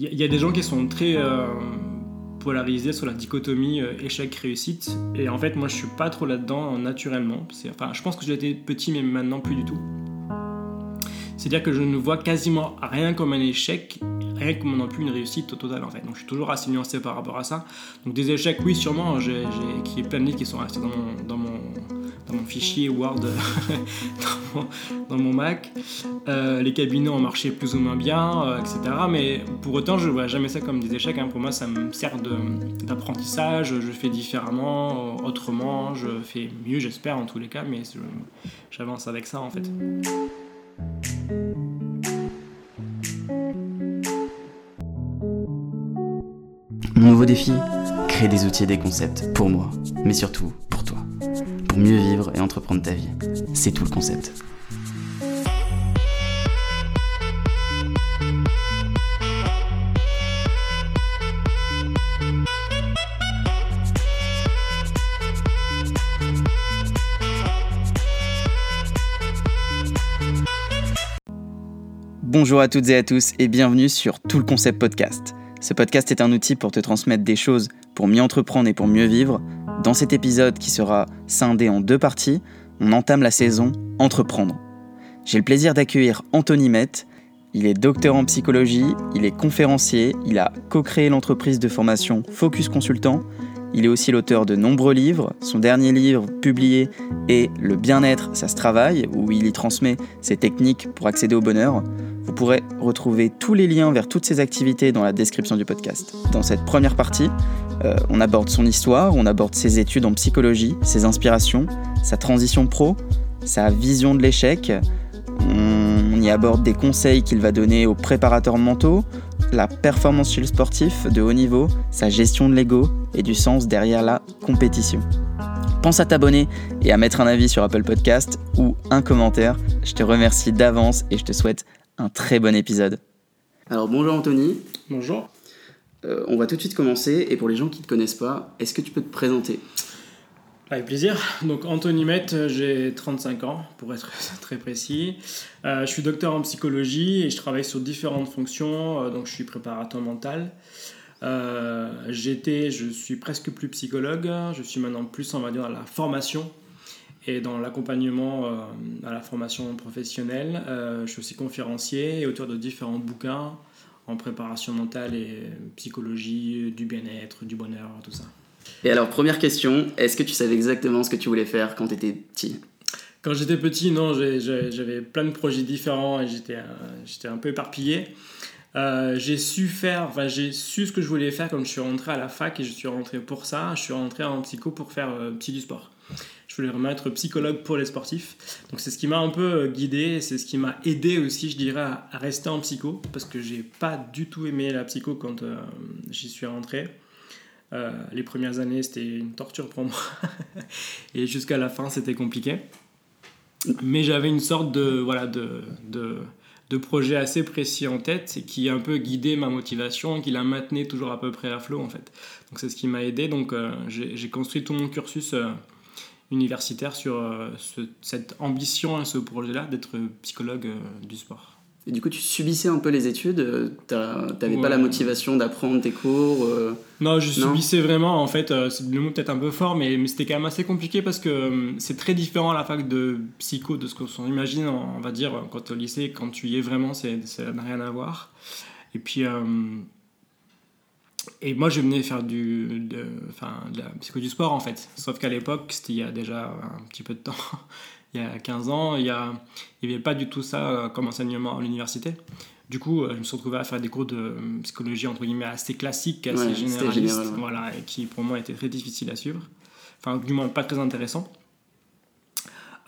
il y, a des gens qui sont très polarisés sur la dichotomie échec-réussite. Et en fait, moi, je suis pas trop là-dedans naturellement. Enfin, je pense que j'étais petit, mais maintenant plus du tout. C'est-à-dire que je ne vois quasiment rien comme un échec, rien comme non plus une réussite au total en fait. Donc je suis toujours assez nuancé par rapport à ça. Donc des échecs, oui, sûrement, j'ai, qui est plein de livres qui sont restés dans mon, dans mon, dans mon fichier Word, dans, mon, Mac. Euh, les cabinets ont marché plus ou moins bien, euh, etc. Mais pour autant, je ne vois jamais ça comme des échecs. Hein. Pour moi, ça me sert d'apprentissage. Je fais différemment, autrement, je fais mieux, j'espère en tous les cas, mais j'avance avec ça en fait. Mon nouveau défi Créer des outils et des concepts pour moi, mais surtout mieux vivre et entreprendre ta vie. C'est tout le concept. Bonjour à toutes et à tous et bienvenue sur Tout le Concept Podcast. Ce podcast est un outil pour te transmettre des choses pour mieux entreprendre et pour mieux vivre. Dans cet épisode qui sera scindé en deux parties, on entame la saison Entreprendre. J'ai le plaisir d'accueillir Anthony Met. Il est docteur en psychologie, il est conférencier, il a co-créé l'entreprise de formation Focus Consultant. Il est aussi l'auteur de nombreux livres. Son dernier livre publié est Le bien-être, ça se travaille, où il y transmet ses techniques pour accéder au bonheur. Vous pourrez retrouver tous les liens vers toutes ces activités dans la description du podcast. Dans cette première partie, euh, on aborde son histoire, on aborde ses études en psychologie, ses inspirations, sa transition pro, sa vision de l'échec. On y aborde des conseils qu'il va donner aux préparateurs mentaux, la performance chez le sportif de haut niveau, sa gestion de l'ego et du sens derrière la compétition. Pense à t'abonner et à mettre un avis sur Apple Podcast ou un commentaire. Je te remercie d'avance et je te souhaite un très bon épisode. Alors bonjour Anthony. Bonjour. Euh, on va tout de suite commencer et pour les gens qui ne te connaissent pas, est-ce que tu peux te présenter? Avec plaisir. Donc Anthony Met, j'ai 35 ans pour être très précis. Euh, je suis docteur en psychologie et je travaille sur différentes fonctions. Euh, donc je suis préparateur mental. j'étais, je suis presque plus psychologue. Je suis maintenant plus, on va dire, dans la formation et dans l'accompagnement à la formation professionnelle. Je suis aussi conférencier et auteur de différents bouquins en préparation mentale et psychologie, du bien-être, du bonheur, tout ça. Et alors, première question, est-ce que tu savais exactement ce que tu voulais faire quand tu étais petit? Quand j'étais petit, non, j'avais plein de projets différents et j'étais un peu éparpillé. Euh, j'ai su faire, enfin j'ai su ce que je voulais faire quand je suis rentré à la fac et je suis rentré pour ça. Je suis rentré en psycho pour faire psy du sport voulais vraiment être psychologue pour les sportifs. Donc c'est ce qui m'a un peu euh, guidé, c'est ce qui m'a aidé aussi, je dirais, à, rester en psycho, parce que j'ai pas du tout aimé la psycho quand euh, j'y suis rentré. Euh, les premières années, c'était une torture pour moi. et jusqu'à la fin, c'était compliqué. Mais j'avais une sorte de, voilà, de, de, projet assez précis en tête et qui a un peu guidé ma motivation, qui la maintenait toujours à peu près à flot en fait. Donc c'est ce qui m'a aidé. Donc j'ai construit tout mon cursus universitaire sur euh, cette ambition et ce projet-là d'être psychologue euh, du sport. Et du coup, tu subissais un peu les études euh, Tu n'avais pas la motivation d'apprendre tes cours Non, je subissais vraiment. En fait, c'est le mot peut-être un peu fort, mais, mais c'était quand même assez compliqué parce que c'est très différent à la fac de psycho de ce qu'on imagine, on va dire, quand au lycée, quand tu y es vraiment, ça n'a rien à voir. Et puis, et moi, je venais faire du, de, enfin, de la psycho du sport en fait. Sauf qu'à l'époque, c'était il y a déjà un petit peu de temps, il y a 15 ans, il n'y avait pas du tout ça euh, comme enseignement à l'université. Du coup, euh, je me suis retrouvé à faire des cours de psychologie entre guillemets assez classiques, assez généralistes, voilà, et qui pour moi étaient très difficiles à suivre. Enfin, du moins pas très intéressants.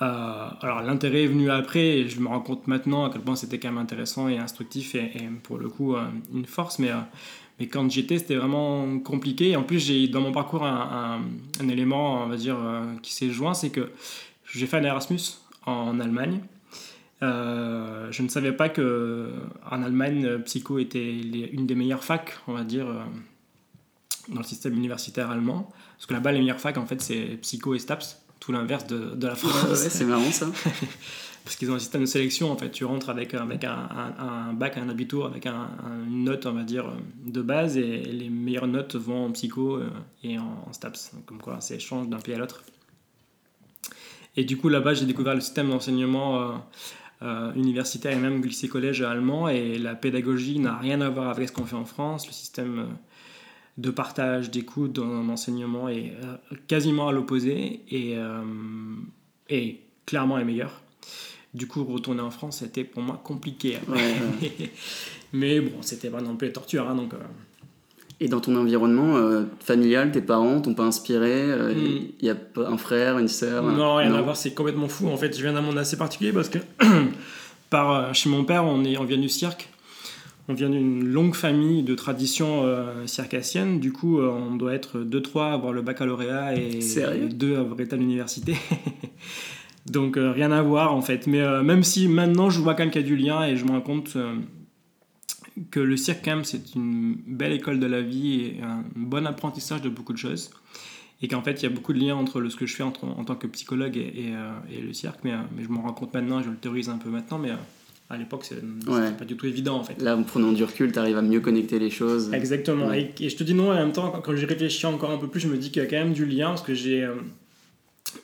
Euh, alors l'intérêt est venu après et je me rends compte maintenant à quel point c'était quand même intéressant et instructif et, et pour le coup une force mais mais quand j'étais, c'était vraiment compliqué. Et en plus, j'ai dans mon parcours un, un, élément, on va dire, euh, qui s'est joint, c'est que j'ai fait un Erasmus en Allemagne. Euh, je ne savais pas que en Allemagne, Psycho était une des meilleures facs, on va dire, euh, dans le système universitaire allemand. Parce que là-bas, les meilleures facs, en fait, c'est Psycho et Staps, tout l'inverse de, de, la France. c'est marrant ça. parce qu'ils ont un système de sélection. En fait, tu rentres avec, avec un, un, bac, un abitur, avec une note, on va dire, de base, et les meilleures notes vont en psycho et en, STAPS. Comme quoi, c'est échange d'un pays à l'autre. Et du coup, là-bas, j'ai découvert le système d'enseignement euh, universitaire et même lycée collège allemand et la pédagogie n'a rien à voir avec ce qu'on fait en France. Le système euh, de partage, d'écoute, d'enseignement est euh, quasiment à l'opposé et, et clairement est meilleur. Du coup, retourner en France, c'était pour moi compliqué. Mais bon, c'était pas non plus la torture. Hein, donc, et dans ton environnement euh, familial, tes parents t'ont pas inspiré Il euh, hmm. y a un frère, une sœur Non, rien à voir, c'est complètement fou. En fait, je viens d'un monde assez particulier parce que par, euh, chez mon père, on, est, on vient du cirque. On vient d'une longue famille de tradition circassienne. Du coup, on doit être 2-3 à avoir le baccalauréat et 2 à avoir été à l'université. Donc, rien à voir en fait. Mais même si maintenant, je vois quand même qu'il y a du lien et je me rends compte que le cirque, quand même, c'est une belle école de la vie et un bon apprentissage de beaucoup de choses. Et qu'en fait, il y a beaucoup de liens entre ce que je fais en, tant que psychologue et, euh, le cirque. Mais, euh, mais je m'en rends compte maintenant, je le théorise un peu maintenant, mais euh, à l'époque, c'est pas du tout évident en fait. Là, en prenant du recul, tu arrives à mieux connecter les choses. Exactement. Et, et, je te dis non, en même temps, quand, j'y réfléchis encore un peu plus, je me dis qu'il y a quand même du lien parce que j'ai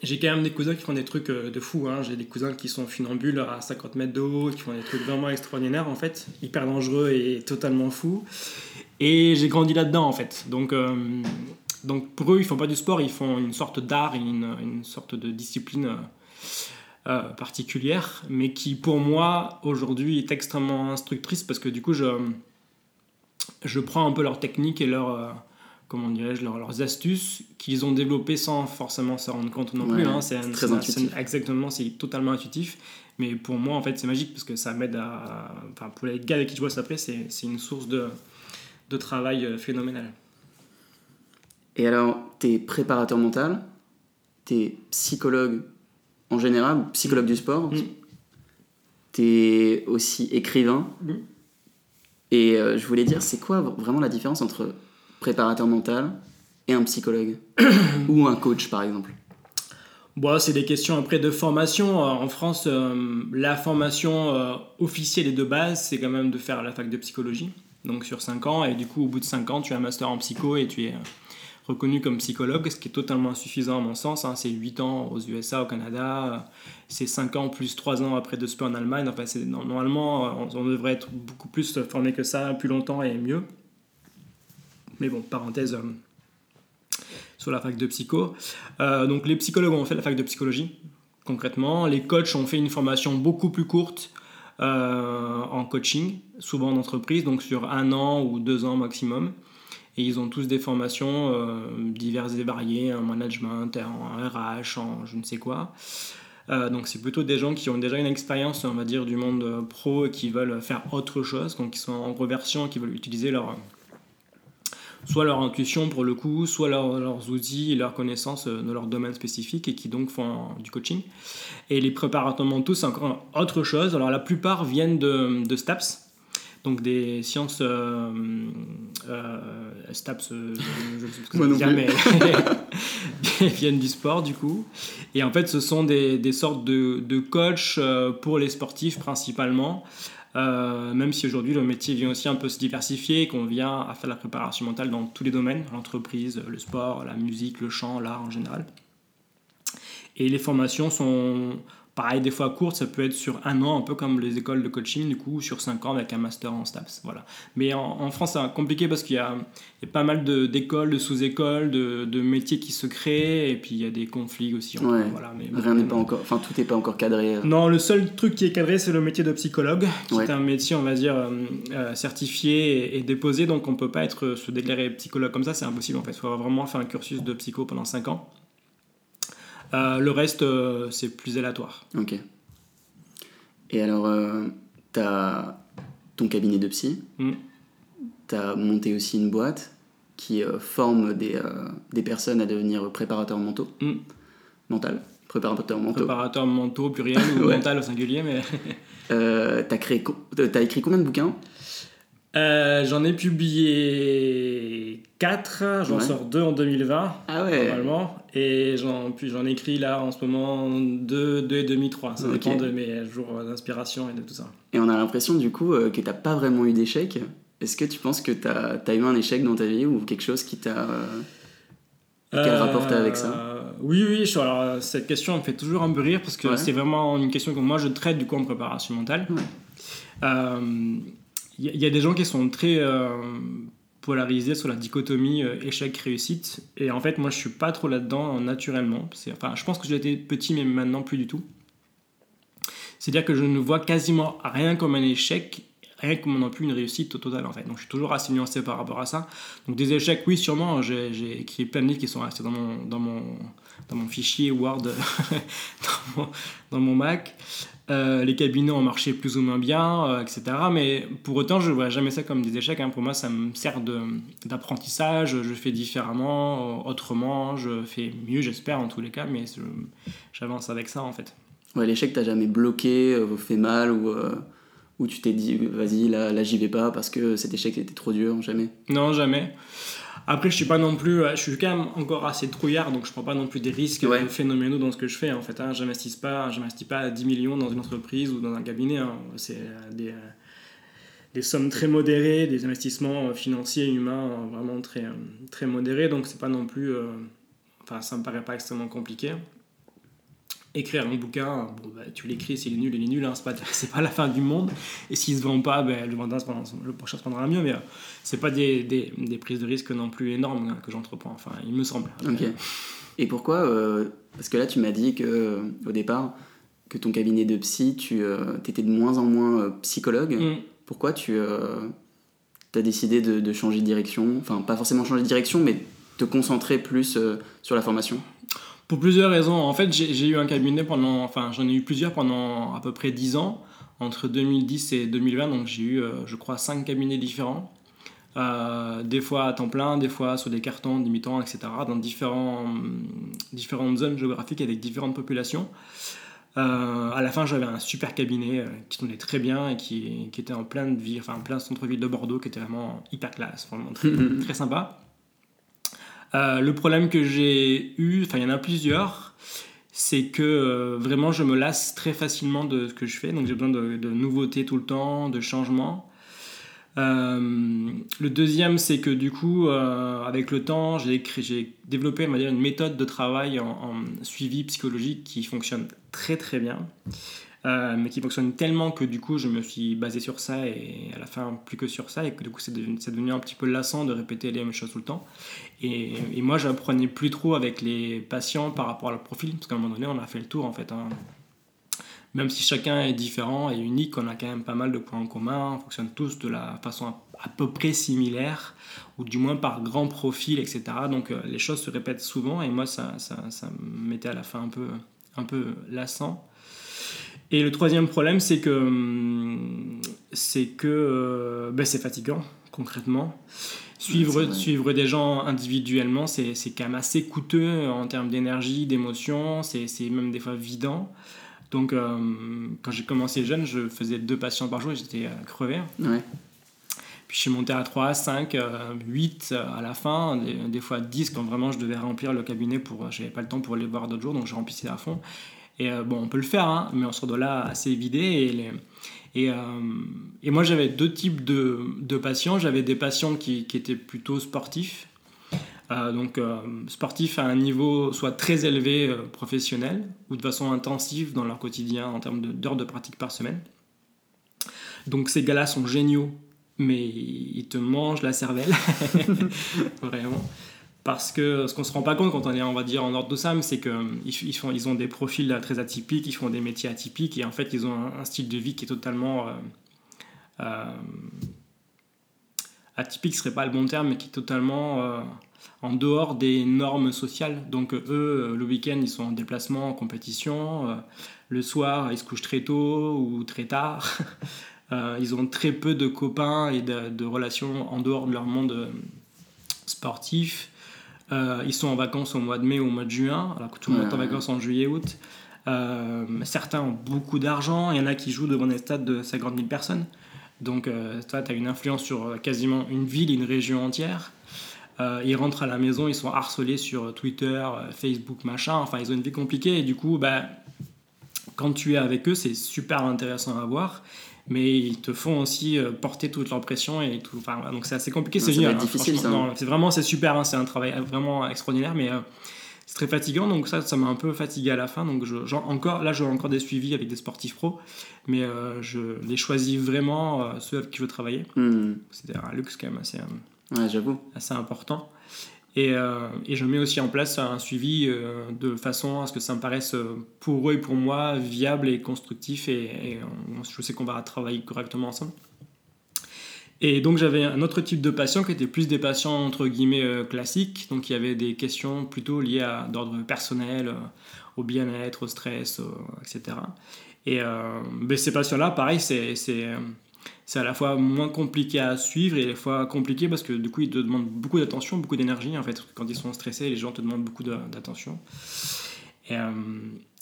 j'ai quand même des cousins qui font des trucs euh, de fou. Hein. J'ai des cousins qui sont funambules à 50 mètres de haut, qui font des trucs vraiment extraordinaires en fait, hyper dangereux et totalement fous. Et j'ai grandi là-dedans en fait. Donc, euh, donc pour eux, ils font pas du sport, ils font une sorte d'art, une, une sorte de discipline euh, particulière, mais qui pour moi aujourd'hui est extrêmement instructrice parce que du coup, je, je prends un peu leur technique et leur comment dirais-je, leurs astuces qu'ils ont développées sans forcément s'en rendre compte non plus. Hein. C'est très intuitif. exactement, c'est totalement intuitif. Mais pour moi, en fait, c'est magique parce que ça m'aide à. Enfin, pour les gars avec qui je bosse après, c'est une source de, de travail euh, phénoménal. Et alors, tu es préparateur mental, tu es psychologue en général, psychologue du sport, mm. tu es aussi écrivain. Mm. Et euh, je voulais dire, c'est quoi vraiment la différence entre préparateur mental et un psychologue Ou un coach, par exemple Bon, c'est des questions après de formation. Euh, en France, euh, la formation euh, officielle et de base, c'est quand même de faire la fac de psychologie, donc sur 5 ans. Et du coup, au bout de 5 ans, tu as un master en psycho et tu es reconnu comme psychologue, ce qui est totalement insuffisant à mon sens. Hein. C'est 8 ans aux USA, au Canada, c'est 5 ans plus 3 ans après de en Allemagne. Enfin, normalement, on, devrait être beaucoup plus formé que ça, plus longtemps et mieux. Mais bon, parenthèse euh, sur la fac de psycho. Euh, donc les psychologues ont fait la fac de psychologie, concrètement. Les coachs ont fait une formation beaucoup plus courte euh, en coaching, souvent en entreprise, donc sur un an ou deux ans maximum. Et ils ont tous des formations diverses et variées, en management, en RH, en je ne sais quoi. donc c'est plutôt des gens qui ont déjà une expérience, on va dire, du monde pro et qui veulent faire autre chose, donc qui sont en reversion, qui veulent utiliser leur, soit leur intuition pour le coup, soit leurs outils et leurs connaissances euh, de leur domaine spécifique et qui donc font du coaching. Et les préparateurs mentaux, c'est encore autre chose. Alors la plupart viennent de, de STAPS, donc des sciences euh, euh STAPS, euh, je, ne sais pas ce que mais viennent du sport du coup. Et en fait, ce sont des, des sortes de, de coachs pour les sportifs principalement. Euh, même si aujourd'hui le métier vient aussi un peu se diversifier qu'on vient à faire la préparation mentale dans tous les domaines, l'entreprise, le sport, la musique, le chant, l'art en général. Et les formations sont Pareil, des fois courte, ça peut être sur un an, un peu comme les écoles de coaching, du coup, sur cinq ans avec un master en STAPS. Voilà. Mais en, France, c'est compliqué parce qu'il y, a pas mal d'écoles, de, sous-écoles, de, métiers qui se créent, et puis il y a des conflits aussi. voilà, mais, Rien n'est pas encore, enfin, tout n'est pas encore cadré. Euh. Non, le seul truc qui est cadré, c'est le métier de psychologue, qui est un métier, on va dire, euh, euh, certifié et, déposé, donc on peut pas être se déclarer psychologue comme ça, c'est impossible en fait. Il faut vraiment faire un cursus de psycho pendant cinq ans. Euh, le reste, euh, c'est plus aléatoire. Ok. Et alors, euh, tu as ton cabinet de psy, mm. tu as monté aussi une boîte qui forme des, des, personnes à devenir préparateurs mentaux. Mm. Mental Préparateurs mentaux. Préparateurs mentaux, pluriel ou mental au singulier, mais. t'as, créé, as écrit combien de bouquins? Euh, j'en ai publié 4, j'en Ouais. sors 2 en 2020, Ah ouais. normalement, et j'en, puis j'en écris là en ce moment 2, 2 et demi, 3. Ça Ok. dépend de mes jours d'inspiration et de tout ça. Et on a l'impression du coup euh, que t'as pas vraiment eu d'échec. Est-ce que tu penses que t'as as eu un échec dans ta vie ou quelque chose qui t'a... euh, Quel rapport t'as avec ça? Euh, Oui, oui, je- alors cette question me fait toujours un peu rire parce que Ouais. c'est vraiment une question que moi je traite du coup en préparation mentale. Euh, Il y, a- des gens qui sont très euh, polarisés sur la dichotomie euh, échec-réussite et en fait moi je suis pas trop là-dedans naturellement. Enfin, je pense que été petit mais maintenant plus du tout. C'est-à-dire que je ne vois quasiment rien comme un échec, rien comme non plus une réussite au total en fait. Donc je suis toujours assez nuancé par rapport à ça. Donc des échecs, oui sûrement, j'ai écrit plein de livres qui sont restés dans mon, dans mon, dans mon fichier Word, dans, mon, dans mon Mac. Euh, les cabinets ont marché plus ou moins bien, euh, etc. Mais pour autant, je ne vois jamais ça comme des échecs. hein. Pour moi, ça me sert d'apprentissage. Je fais différemment, euh, autrement, je fais mieux, j'espère, en tous les cas. Mais j'avance avec ça, en fait. Ouais, l'échec t'a jamais bloqué, fait mal ou, euh, ou tu t'es dit vas-y là, là j'y vais pas parce que cet échec était trop dur, jamais? Non, jamais. Après, je suis pas non plus, je suis quand même encore assez trouillard, donc je prends pas non plus des risques Ouais. euh, phénoménaux dans ce que je fais. En fait, hein. j'investis pas, j'investis pas 10 millions dans une entreprise ou dans un cabinet. hein. C'est euh, des, euh, des sommes très modérées, des investissements euh, financiers, humains euh, vraiment très, euh, très modérés. Donc c'est pas non plus, euh, enfin, ça me paraît pas extrêmement compliqué. Écrire un bouquin, bon, bah, tu l'écris, s'il est nul, il est nul, hein, c'est pas, pas la fin du monde. Et s'il se vend pas, ben, le, vendeur le prochain se prendra mieux, mais euh, c'est pas des, des, des prises de risque non plus énormes hein, que j'entreprends, enfin, il me semble. Ok. Et pourquoi euh, Parce que là tu m'as dit que euh, au départ que ton cabinet de psy, tu euh, étais de moins en moins euh, psychologue. Mm. Pourquoi tu as décidé de, de changer de direction? Enfin, pas forcément changer de direction, mais te concentrer plus euh, sur la formation? Pour plusieurs raisons. En fait, j'ai eu un cabinet pendant, enfin, j'en ai eu plusieurs pendant à peu près 10 ans, entre 2010 et 2020. Donc, j'ai eu, euh, je crois, 5 cabinets différents. Euh, des fois à temps plein, des fois sur des cartons, des mi-temps, etc., dans différents, différentes zones géographiques avec différentes populations. Euh, à la fin, j'avais un super cabinet euh, qui tournait très bien et qui, qui était en pleine vie, enfin en plein centre-ville de Bordeaux, qui était vraiment hyper classe, vraiment très, très sympa. Euh, le problème que j'ai eu, enfin il y en a plusieurs, c'est que euh, vraiment je me lasse très facilement de ce que je fais, donc j'ai besoin de, nouveautés tout le temps, de changements. Euh, le deuxième, c'est que du coup, avec le temps, j'ai développé on va dire, une méthode de travail en, en suivi psychologique qui fonctionne très très bien, euh, mais qui fonctionne tellement que du coup, je me suis basé sur ça et à la fin, plus que sur ça, et que du coup, c'est devenu, un petit peu lassant de répéter les mêmes choses tout le temps. Et, et moi, je apprenais plus trop avec les patients par rapport à leur profil, parce qu'à un moment donné, on a fait le tour en fait. hein. Même si chacun est différent et unique, on a quand même pas mal de points en commun, on fonctionne tous de la façon à, peu près similaire, ou du moins par grand profil, etc. Donc euh, les choses se répètent souvent, et moi, ça, ça, ça me mettait à la fin un peu, un peu lassant. Et le troisième problème, c'est que hum, c'est que euh, ben, c'est fatigant, concrètement. Suivre, suivre des gens individuellement, c'est quand même assez coûteux en termes d'énergie, d'émotion, c'est même des fois vidant. Donc, euh, quand j'ai commencé jeune, je faisais deux patients par jour et j'étais euh, crevé. Ouais. Puis je suis monté à 3, 5, euh, 8 euh, à la fin, des, des fois 10 quand vraiment je devais remplir le cabinet pour. J'avais pas le temps pour les voir d'autres jours, donc je remplissais à fond. Et euh, bon, on peut le faire, hein, mais on sort de là assez vidé. Et, euh, et moi, j'avais deux types de, de patients. J'avais des patients qui, qui étaient plutôt sportifs. Euh, donc, sportifs à un niveau soit très élevé professionnel ou de façon intensive dans leur quotidien en termes de- d'heures de pratique par semaine. Donc, ces gars-là sont géniaux, mais ils te mangent la cervelle. Vraiment. Parce que ce qu'on se rend pas compte quand on est, on va dire, en ordre de SAM, c'est qu'ils ils font, ils ont des profils là, très atypiques, ils font des métiers atypiques, et en fait, ils ont un, style de vie qui est totalement. euh, euh, atypique serait pas le bon terme, mais qui est totalement euh, en dehors des normes sociales. Donc, euh, eux, euh, le week-end, ils sont en déplacement, en compétition. euh, le soir, ils se couchent très tôt ou très tard. Euh, ils ont très peu de copains et de, relations en dehors de leur monde euh, sportif. Euh, ils sont en vacances au mois de mai ou au mois de juin, alors que tout le monde est en vacances en juillet-août. Euh, certains ont beaucoup d'argent, il y en a qui jouent devant des stades de 50 000 personnes. Donc, toi, tu as une influence sur quasiment une ville, une région entière. ils rentrent à la maison, ils sont harcelés sur Twitter, Facebook, machin. Enfin, ils ont une vie compliquée et du coup, bah, quand tu es avec eux, c'est super intéressant à voir mais ils te font aussi euh, porter toute leur pression et tout. Enfin, donc c'est assez compliqué, c'est génial. Hein. C'est vraiment, c'est super, hein, c'est un travail vraiment extraordinaire, mais euh, c'est très fatigant. Donc ça, ça m'a un peu fatigué à la fin. Donc je, encore, là, j'ai encore des suivis avec des sportifs pros, mais euh, je les choisis vraiment ceux avec qui je veux travailler. Hmm. C'est un luxe quand même assez, ouais, assez important. Et, euh, et, je mets aussi en place un suivi euh, de façon à ce que ça me paraisse euh, pour eux et pour moi viable et constructif. Et, je sais qu'on va travailler correctement ensemble. Et donc j'avais un autre type de patients qui étaient plus des patients entre guillemets classiques. Donc il y avait des questions plutôt liées d'ordre personnel, au bien-être, au stress, etc. Et ben, ces patients-là, pareil, c'est c'est à la fois moins compliqué à suivre et à la fois compliqué parce que du coup ils te demandent beaucoup d'attention, beaucoup d'énergie en fait. Quand ils sont stressés, les gens te demandent beaucoup d'attention. Et, euh,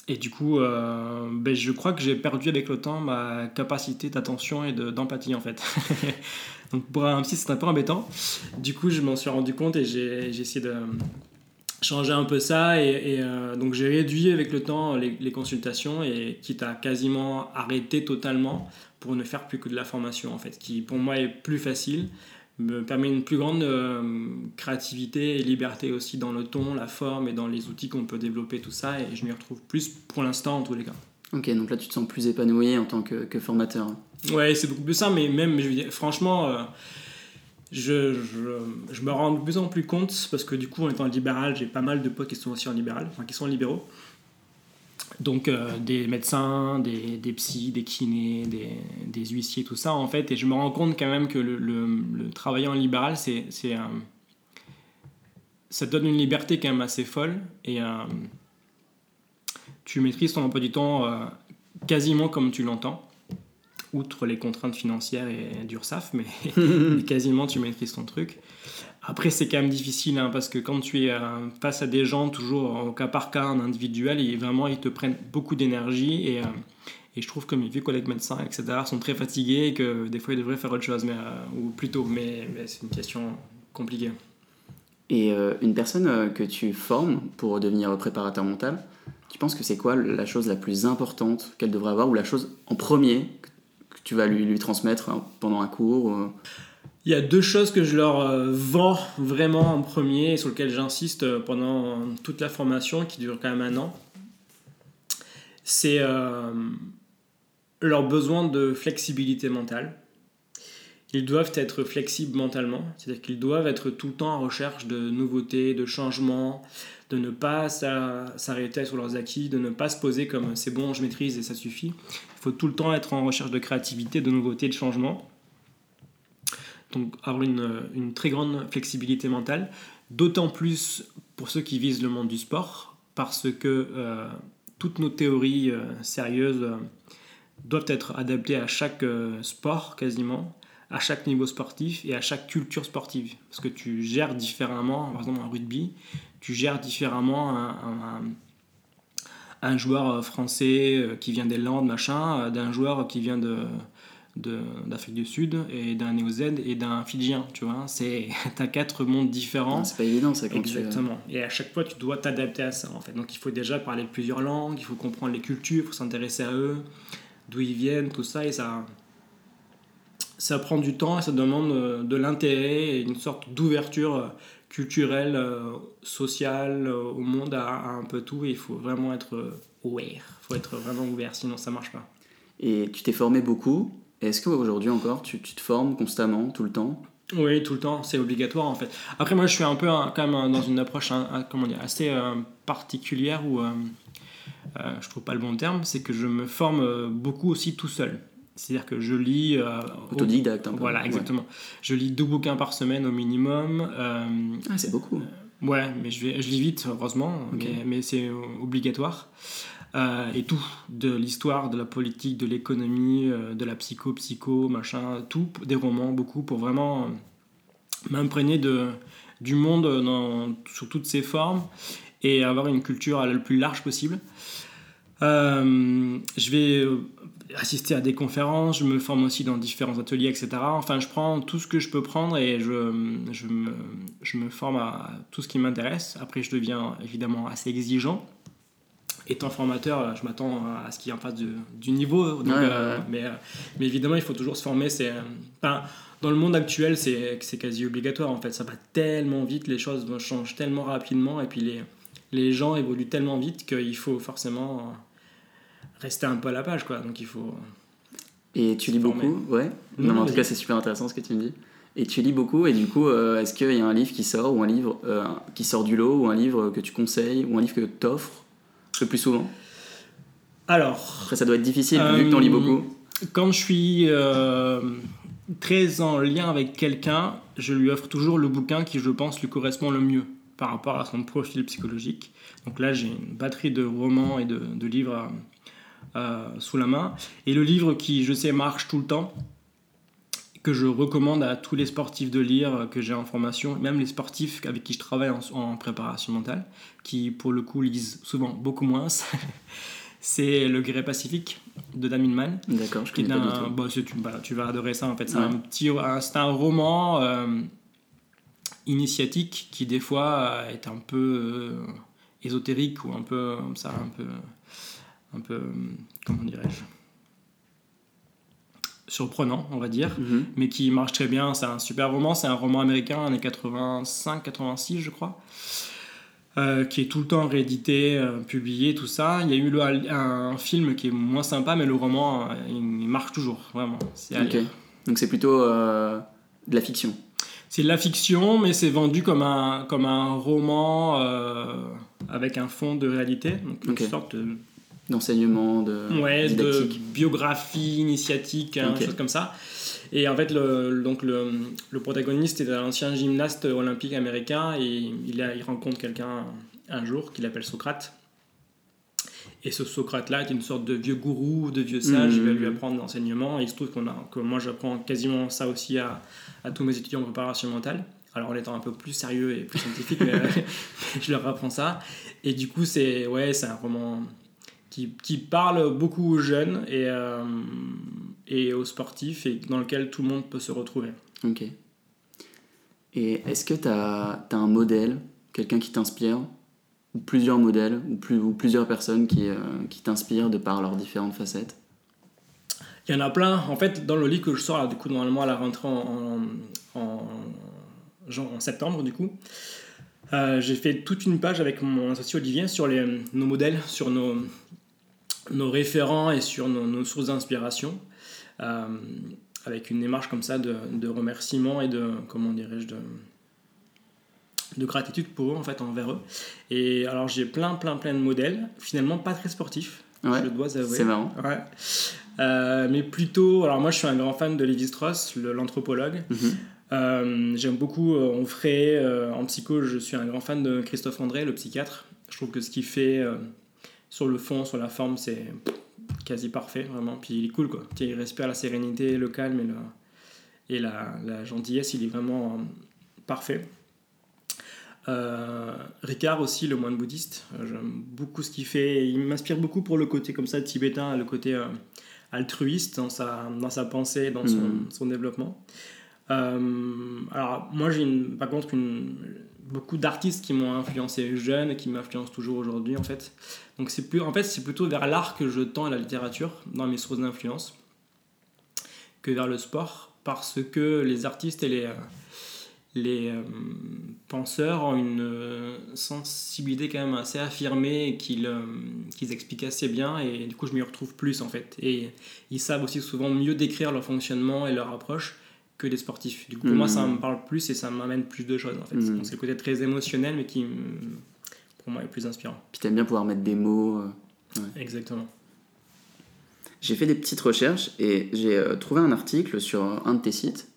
et, du coup, euh, ben, je crois que j'ai perdu avec le temps ma capacité d'attention et d'empathie en fait. Donc pour un psy c'est un peu embêtant. Du coup je m'en suis rendu compte et j'ai essayé de changer un peu ça et, euh, donc j'ai réduit avec le temps les, les, consultations et quitte à quasiment arrêter totalement pour ne faire plus que de la formation en fait, qui pour moi est plus facile, me permet une plus grande euh, créativité et liberté aussi dans le ton, la forme et dans les outils qu'on peut développer, tout ça, et je m'y retrouve plus pour l'instant en tous les cas. Ok, donc là tu te sens plus épanoui en tant que, que formateur. Ouais, c'est beaucoup plus ça, mais même, je veux dire, franchement, euh, je, me rends de plus en plus compte, parce que du coup, en étant libéral, j'ai pas mal de potes qui sont aussi en libéral, enfin qui sont libéraux. Donc euh, des médecins, des, des, psys, des kinés, des, des, huissiers, tout ça en fait. Et je me rends compte quand même que le, le, travailler en libéral, c'est, c'est ça te donne une liberté quand même assez folle. Et euh, tu maîtrises ton emploi du temps euh, quasiment comme tu l'entends. Outre les contraintes financières et d'URSAF, mais quasiment tu maîtrises ton truc. Après, c'est quand même difficile hein, parce que quand tu es euh, face à des gens, toujours au cas par cas, en individuel, et vraiment, ils te prennent beaucoup d'énergie. Et, euh, et, je trouve que mes vieux collègues médecins, etc., sont très fatigués et que des fois, ils devraient faire autre chose, mais, euh, ou plus tôt. Mais, c'est une question compliquée. Et une personne que tu formes pour devenir préparateur mental, tu penses que c'est quoi la chose la plus importante qu'elle devrait avoir ou la chose en premier tu vas lui, transmettre hein, pendant un cours il y a deux choses que je leur euh, vends vraiment en premier et sur lesquelles j'insiste euh, pendant toute la formation qui dure quand même un an. C'est euh, leur besoin de flexibilité mentale. Ils doivent être flexibles mentalement, c'est-à-dire qu'ils doivent être tout le temps en recherche de nouveautés, de changements, de ne pas s'arrêter sur leurs acquis, de ne pas se poser comme c'est bon, je maîtrise et ça suffit. Il faut tout le temps être en recherche de créativité, de nouveautés, de changements donc avoir une, très grande flexibilité mentale, d'autant plus pour ceux qui visent le monde du sport, parce que euh, toutes nos théories euh, sérieuses euh, doivent être adaptées à chaque sport quasiment, à chaque niveau sportif et à chaque culture sportive. Parce que tu gères différemment, par exemple en rugby, tu gères différemment un, un joueur français qui vient des Landes, machin, d'un joueur qui vient de d'Afrique du Sud et d'un néo-Z et d'un Fidjien, tu vois. C'est t'as quatre mondes différents. C'est pas évident ça quand Exactement. Et à chaque fois tu dois t'adapter à ça en fait. Donc il faut déjà parler plusieurs langues, il faut comprendre les cultures, il faut s'intéresser à eux, d'où ils viennent, tout ça et ça ça prend du temps et ça demande euh, de l'intérêt et une sorte d'ouverture euh, culturelle, euh, sociale au monde à, à, un peu tout et il faut vraiment être aware, il faut être vraiment ouvert sinon ça marche pas. Et tu t'es formé beaucoup, est-ce qu'aujourd'hui encore, tu, te formes constamment, tout le temps? Oui, tout le temps, c'est obligatoire en fait. Après, moi, je suis un peu quand même dans une approche comment dire, assez euh, particulière où euh, euh, je trouve pas le bon terme, c'est que je me forme beaucoup aussi tout seul. C'est-à-dire que je lis. Autodidacte, un peu. Voilà, exactement. Je lis deux bouquins par semaine au minimum. ah, c'est beaucoup. ouais, mais je, vais, je lis vite, heureusement, mais, mais c'est obligatoire. Euh, et tout, de l'histoire, de la politique, de l'économie, euh, de la psycho, psycho, machin, tout, des romans, beaucoup, pour vraiment euh, m'imprégner de, du monde dans, sous toutes ses formes et avoir une culture le plus large possible. je vais assister à des conférences, je me forme aussi dans différents ateliers, etc. Enfin, je prends tout ce que je peux prendre et je, je, me, je me forme à tout ce qui m'intéresse. Après, je deviens évidemment assez exigeant. Étant formateur, je m'attends à ce qu'il y ait en face du, du niveau. Donc, euh, mais, euh, mais, évidemment, il faut toujours se former. C'est, enfin, dans le monde actuel, c'est, c'est quasi obligatoire. En fait, ça va tellement vite, les choses changent tellement rapidement et puis les, les gens évoluent tellement vite qu'il faut forcément rester un peu à la page, quoi. Donc il faut. Et tu lis beaucoup, ouais. Non, en tout cas, c'est super intéressant ce que tu me dis. Et tu lis beaucoup, et du coup, euh, est-ce qu'il y a un livre qui sort, ou un livre euh, qui sort du lot, ou un livre que tu conseilles, ou un livre que tu offres le plus souvent? Alors. Après, ça doit être difficile, vu que tu en lis euh, beaucoup. Quand je suis très en lien avec quelqu'un, je lui offre toujours le bouquin qui, je pense, lui correspond le mieux par rapport à son profil psychologique. Donc là, j'ai une batterie de romans et de, de livres euh, sous la main. Et le livre qui, je sais, marche tout le temps, que je recommande à tous les sportifs de lire euh, que j'ai en formation, même les sportifs avec qui je travaille en, préparation mentale, qui pour le coup lisent souvent beaucoup moins. c'est Le Gré Pacifique de Damien Mann. D'accord, je connais pas du bon, tu, bah, tu, vas adorer ça en fait. C'est un, petit, c'est un roman euh, initiatique qui des fois est un peu ésotérique ou un peu ça, un peu un peu, comment dirais-je, surprenant, on va dire, mhm. mais qui marche très bien. C'est un super roman, c'est un roman américain, années 85-86, je crois. Euh, qui est tout le temps réédité, euh, publié, tout ça. Il y a eu un film qui est moins sympa, mais le roman, euh, il marche toujours, vraiment. Donc c'est plutôt de la fiction. C'est de la fiction, mais c'est vendu comme un, comme un roman avec un fond de réalité, donc une sorte de d'enseignement, de, ouais, de biographie initiatique, quelque chose comme ça. Et en fait, le, donc le, le protagoniste est un ancien gymnaste olympique américain et il, a, il rencontre quelqu'un un jour qu'il appelle Socrate. Et ce Socrate-là est une sorte de vieux gourou, de vieux sage, il va lui mmh. apprendre l'enseignement. Et il se trouve qu'on a, que moi j'apprends quasiment ça aussi à, à, tous mes étudiants en préparation mentale. Alors en étant un peu plus sérieux et plus scientifique, mais, je leur apprends ça. Et du coup, c'est ouais, c'est un roman qui, parle beaucoup aux jeunes et, euh, et aux sportifs et dans lequel tout le monde peut se retrouver. Ok. Et est-ce que tu as, as, un modèle, quelqu'un qui t'inspire, ou plusieurs modèles, ou, plus, ou plusieurs personnes qui, euh, qui t'inspirent de par leurs différentes facettes? Il y en a plein. En fait, dans le livre que je sors, du coup, normalement à la rentrée en, en, genre, en septembre, du coup, euh, j'ai fait toute une page avec mon associé Olivier sur les, nos modèles, sur nos, nos référents et sur nos, sources d'inspiration, euh, avec une démarche comme ça de, de remerciement et de, comment dirais-je, de, de gratitude pour eux, en fait, envers eux. Et alors, j'ai plein, plein, plein de modèles, finalement pas très sportifs, je dois avouer. C'est marrant. Ouais. Euh, mais plutôt, alors moi je suis un grand fan de Lévi-Strauss, l'anthropologue. Mhm. Euh, j'aime beaucoup Onfray, en psycho, je suis un grand fan de Christophe André, le psychiatre. Je trouve que ce qu'il fait sur le fond, sur la forme, c'est quasi parfait, vraiment. Puis il est cool, quoi. Il respire la sérénité, le calme et, le, et la, la gentillesse, il est vraiment euh, parfait. Euh, Ricard aussi, le moine bouddhiste, euh, j'aime beaucoup ce qu'il fait. Il m'inspire beaucoup pour le côté comme ça tibétain, le côté altruiste dans sa, dans sa pensée, dans son, mm. son développement. alors moi j'ai par contre une, beaucoup d'artistes qui m'ont influencé jeune et qui m'influencent toujours aujourd'hui en fait. Donc c'est plus en fait c'est plutôt vers l'art que je tends à la littérature dans mes sources d'influence que vers le sport parce que les artistes et les les euh, penseurs ont une euh, sensibilité quand même assez affirmée et qu'ils euh, expliquent assez bien et du coup je m'y retrouve plus en fait et ils savent aussi souvent mieux décrire leur fonctionnement et leur approche que les sportifs. Du coup, pour moi, ça hmm. me parle plus et ça m'amène plus de choses, en fait. Hmm. C'est le côté très émotionnel, mais qui, pour moi, est plus inspirant. Puis t'aimes bien pouvoir mettre des mots. Euh, Exactement. J'ai fait des petites recherches et j'ai euh, trouvé un article sur un de tes sites.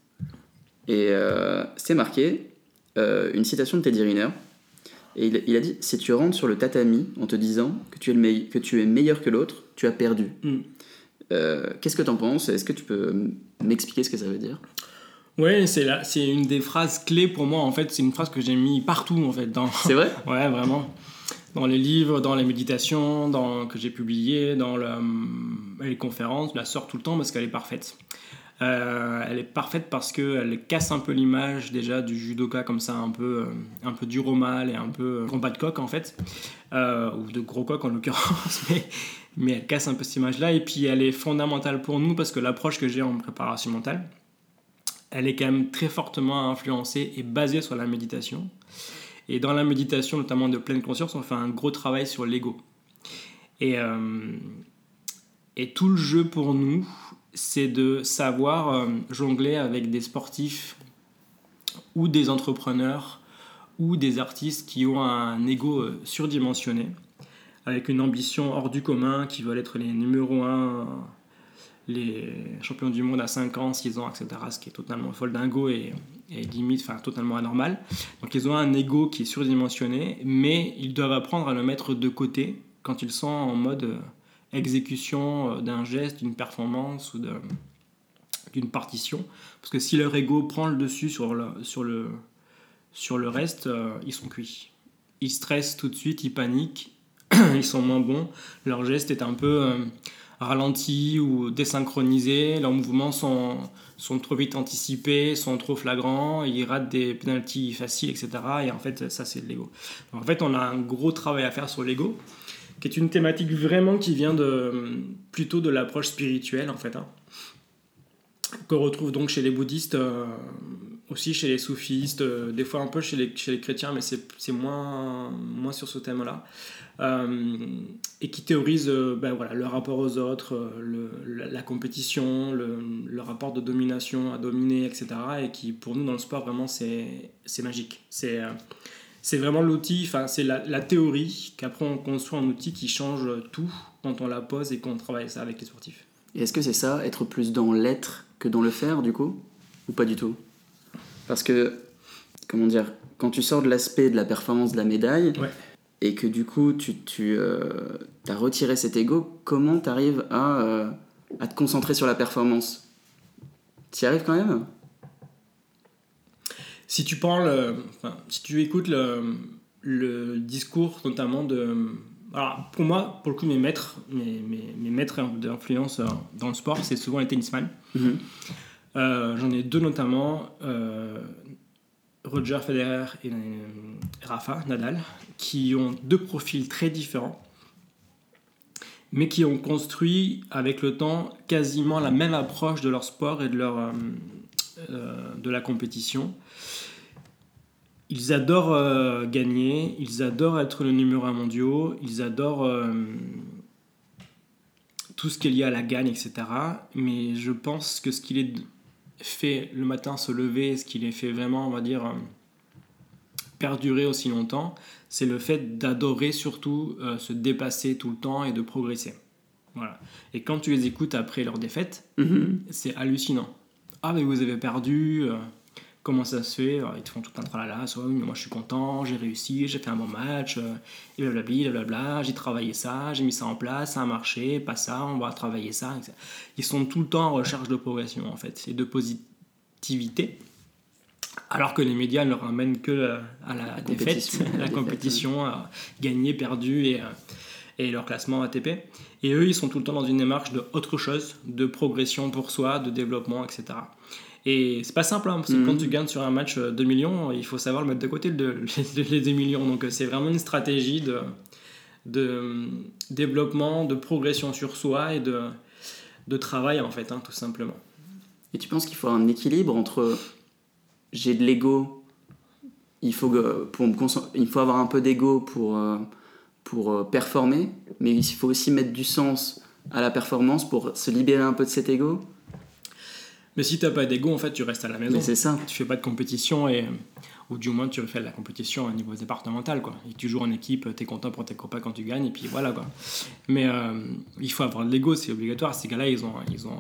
Et euh, c'est marqué une citation de Teddy Riner. Et il, a dit Si tu rentres sur le tatami en te disant que tu es, le que tu es meilleur que l'autre, tu as perdu. Hmm. Qu'est-ce que tu en penses Est-ce que tu peux m'expliquer ce que ça veut dire? Ouais, c'est là, c'est une des phrases clés pour moi. En fait, c'est une phrase que j'ai mis partout en fait. Dans... C'est vrai? ouais, vraiment. dans les livres, dans les méditations dans, que j'ai publiées, dans les conférences, je la sort tout le temps parce qu'elle est parfaite. Euh, elle est parfaite parce qu'elle casse un peu l'image déjà du judoka comme ça, un peu, un peu dur au mal et un peu combat de coq en fait, ou de gros coq en l'occurrence, mais, mais elle casse un peu cette image-là. Et puis elle est fondamentale pour nous parce que l'approche que j'ai en préparation mentale, elle est quand même très fortement influencée et basée sur la méditation. Et dans la méditation, notamment de pleine conscience, on fait un gros travail sur l'ego. Et, euh, tout le jeu pour nous, c'est de savoir euh, jongler avec des sportifs ou des entrepreneurs ou des artistes qui ont un ego euh, surdimensionné, avec une ambition hors du commun, qui veulent être les numéros 1 les champions du monde à 5 ans, 6 ans, etc. Ce qui est totalement folle dingo et, limite, enfin totalement anormal. Donc ils ont un ego qui est surdimensionné, mais ils doivent apprendre à le mettre de côté quand ils sont en mode euh, exécution euh, d'un geste, d'une performance ou d'une partition. Parce que si leur ego prend le dessus sur le, sur le, sur le reste, euh, ils sont cuits. Ils stressent tout de suite, ils paniquent, ils sont moins bons. Leur geste est un peu ralentis ou désynchronisés, leurs mouvements sont, sont trop vite anticipés, sont trop flagrants, ils ratent des penalties faciles, etc. Et en fait, ça, c'est l'ego. En fait, on a un gros travail à faire sur l'ego, qui est une thématique vraiment qui vient de, plutôt de l'approche spirituelle, en fait. Hein, qu'on retrouve donc chez les bouddhistes, euh, aussi chez les soufistes, euh, des fois un peu chez les, chez les chrétiens, mais c'est moins, moins sur ce thème-là. Euh, et qui théorise euh, ben voilà, le rapport aux autres, euh, la, compétition, le, rapport de domination à dominer, etc. Et qui, pour nous, dans le sport, vraiment, c'est magique. C'est c'est vraiment l'outil, enfin, c'est la, la, théorie qu'après on construit un outil qui change tout quand on la pose et qu'on travaille ça avec les sportifs. Et est-ce que c'est ça, être plus dans l'être que dans le faire, du coup? Ou pas du tout? Parce que, comment dire, quand tu sors de l'aspect de la performance de la médaille, ouais et que du coup tu, tu euh, as retiré cet ego, comment tu arrives à, euh, à, te concentrer sur la performance? Tu y arrives quand même? Si tu parles, euh, si tu écoutes le, le, discours notamment de... Alors pour moi, pour le coup, mes maîtres, mes, mes, mes maîtres d'influence dans le sport, c'est souvent les tennisman. Mhm. J'en ai deux notamment, Roger Federer et Rafa Nadal, qui ont deux profils très différents, mais qui ont construit avec le temps quasiment la même approche de leur sport et de, leur, euh, euh, de la compétition. Ils adorent euh, gagner, ils adorent être le numéro un mondial, ils adorent tout ce qui est lié à la gagne, etc. Mais je pense que ce qu'il est fait le matin se lever, ce qui les fait vraiment, on va dire, perdurer aussi longtemps, c'est le fait d'adorer surtout euh, se dépasser tout le temps et de progresser. Voilà. Et quand tu les écoutes après leur défaite, mhm. c'est hallucinant. Ah, mais vous avez perdu, euh, comment ça se fait Ils te font tout un tralala, soit oui, mais moi je suis content, j'ai réussi, j'ai fait un bon match, euh, et blablabla, blablabla, j'ai travaillé ça, j'ai mis ça en place, ça a marché, pas ça, on va travailler ça. Ils sont tout le temps en recherche de progression en fait, et de positivité alors que les médias ne leur amènent que à la, défaite, la compétition, à gagner, perdu et, euh, et, leur classement ATP. Et eux, ils sont tout le temps dans une démarche de autre chose, de progression pour soi, de développement, etc. Et c'est pas simple, hein, parce que quand tu gagnes sur un match 2 euh, millions, il faut savoir le mettre de côté, le, les 2 millions. Donc euh, c'est vraiment une stratégie de, de développement, de progression sur soi et de, de travail, en fait, hein, tout simplement. Et tu penses qu'il faut un équilibre entre j'ai de l'ego, il faut, pour il faut avoir un peu d'ego pour, euh, pour euh, performer, mais il faut aussi mettre du sens à la performance pour se libérer un peu de cet ego. Mais si tu n'as pas d'ego, en fait, tu restes à la maison. c'est ça. Tu fais pas de compétition et ou du moins tu fais de la compétition à niveau départemental quoi. Et tu joues en équipe, tu es content pour tes copains quand tu gagnes et puis voilà quoi. Mais euh, il faut avoir de l'ego, c'est obligatoire. Ces gars-là, ils ont ils ont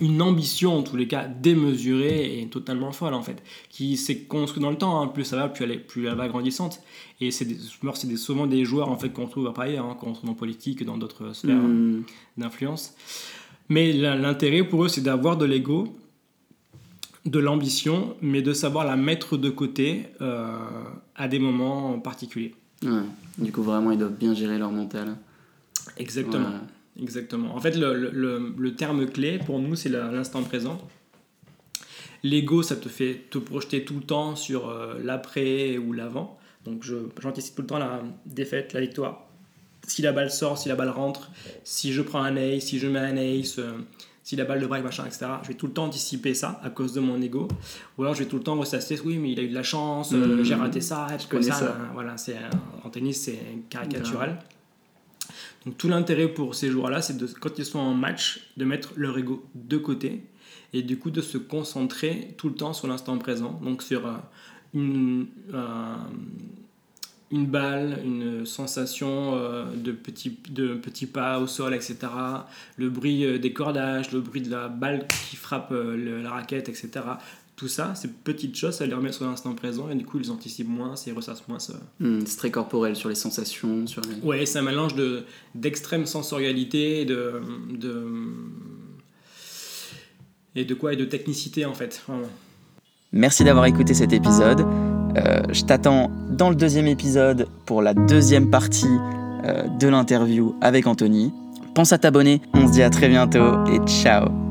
une ambition en tous les cas démesurée et totalement folle en fait qui s'est construite dans le temps hein. plus ça va plus elle est plus elle va grandissante et c'est c'est souvent des joueurs en fait qu'on trouve après hein, qu'on trouve en politique dans d'autres sphères hmm. d'influence mais l'intérêt pour eux c'est d'avoir de l'ego de l'ambition mais de savoir la mettre de côté euh, à des moments particuliers Ouais. Du coup, vraiment, ils doivent bien gérer leur mental. Exactement. Exactement. En fait, le, le, le, terme clé pour nous, c'est l'instant présent. L'ego, ça te fait te projeter tout le temps sur euh, l'après ou l'avant. Donc, j'anticipe tout le temps la défaite, la victoire. Si la balle sort, si la balle rentre, si je prends un ace, si je mets un ace, euh, si la balle de break, machin, etc. Je vais tout le temps anticiper ça à cause de mon ego. Ou alors je vais tout le temps ressasser, oui, mais il a eu de la chance, euh, mmh. j'ai raté ça, je connais ça. voilà, c'est en tennis, c'est caricatural. Donc tout l'intérêt pour ces joueurs-là, c'est de, quand ils sont en match, de mettre leur ego de côté et du coup de se concentrer tout le temps sur l'instant présent, donc sur euh, une, euh, une balle, une sensation euh, de, petits, de petits pas au sol, etc. Le bruit des cordages, le bruit de la balle qui frappe la raquette, etc tout ça, ces petites choses, ça les remet sur l'instant présent et du coup ils anticipent moins, ils ressassent moins ça. Hmm, c'est très corporel sur les sensations. Sur les... Ouais, c'est un mélange de, d'extrême sensorialité de, de, et de quoi? Et de technicité en fait. Merci d'avoir écouté cet épisode. Euh, je t'attends dans le deuxième épisode pour la deuxième partie euh, de l'interview avec Anthony. Pense à t'abonner, on se dit à très bientôt et ciao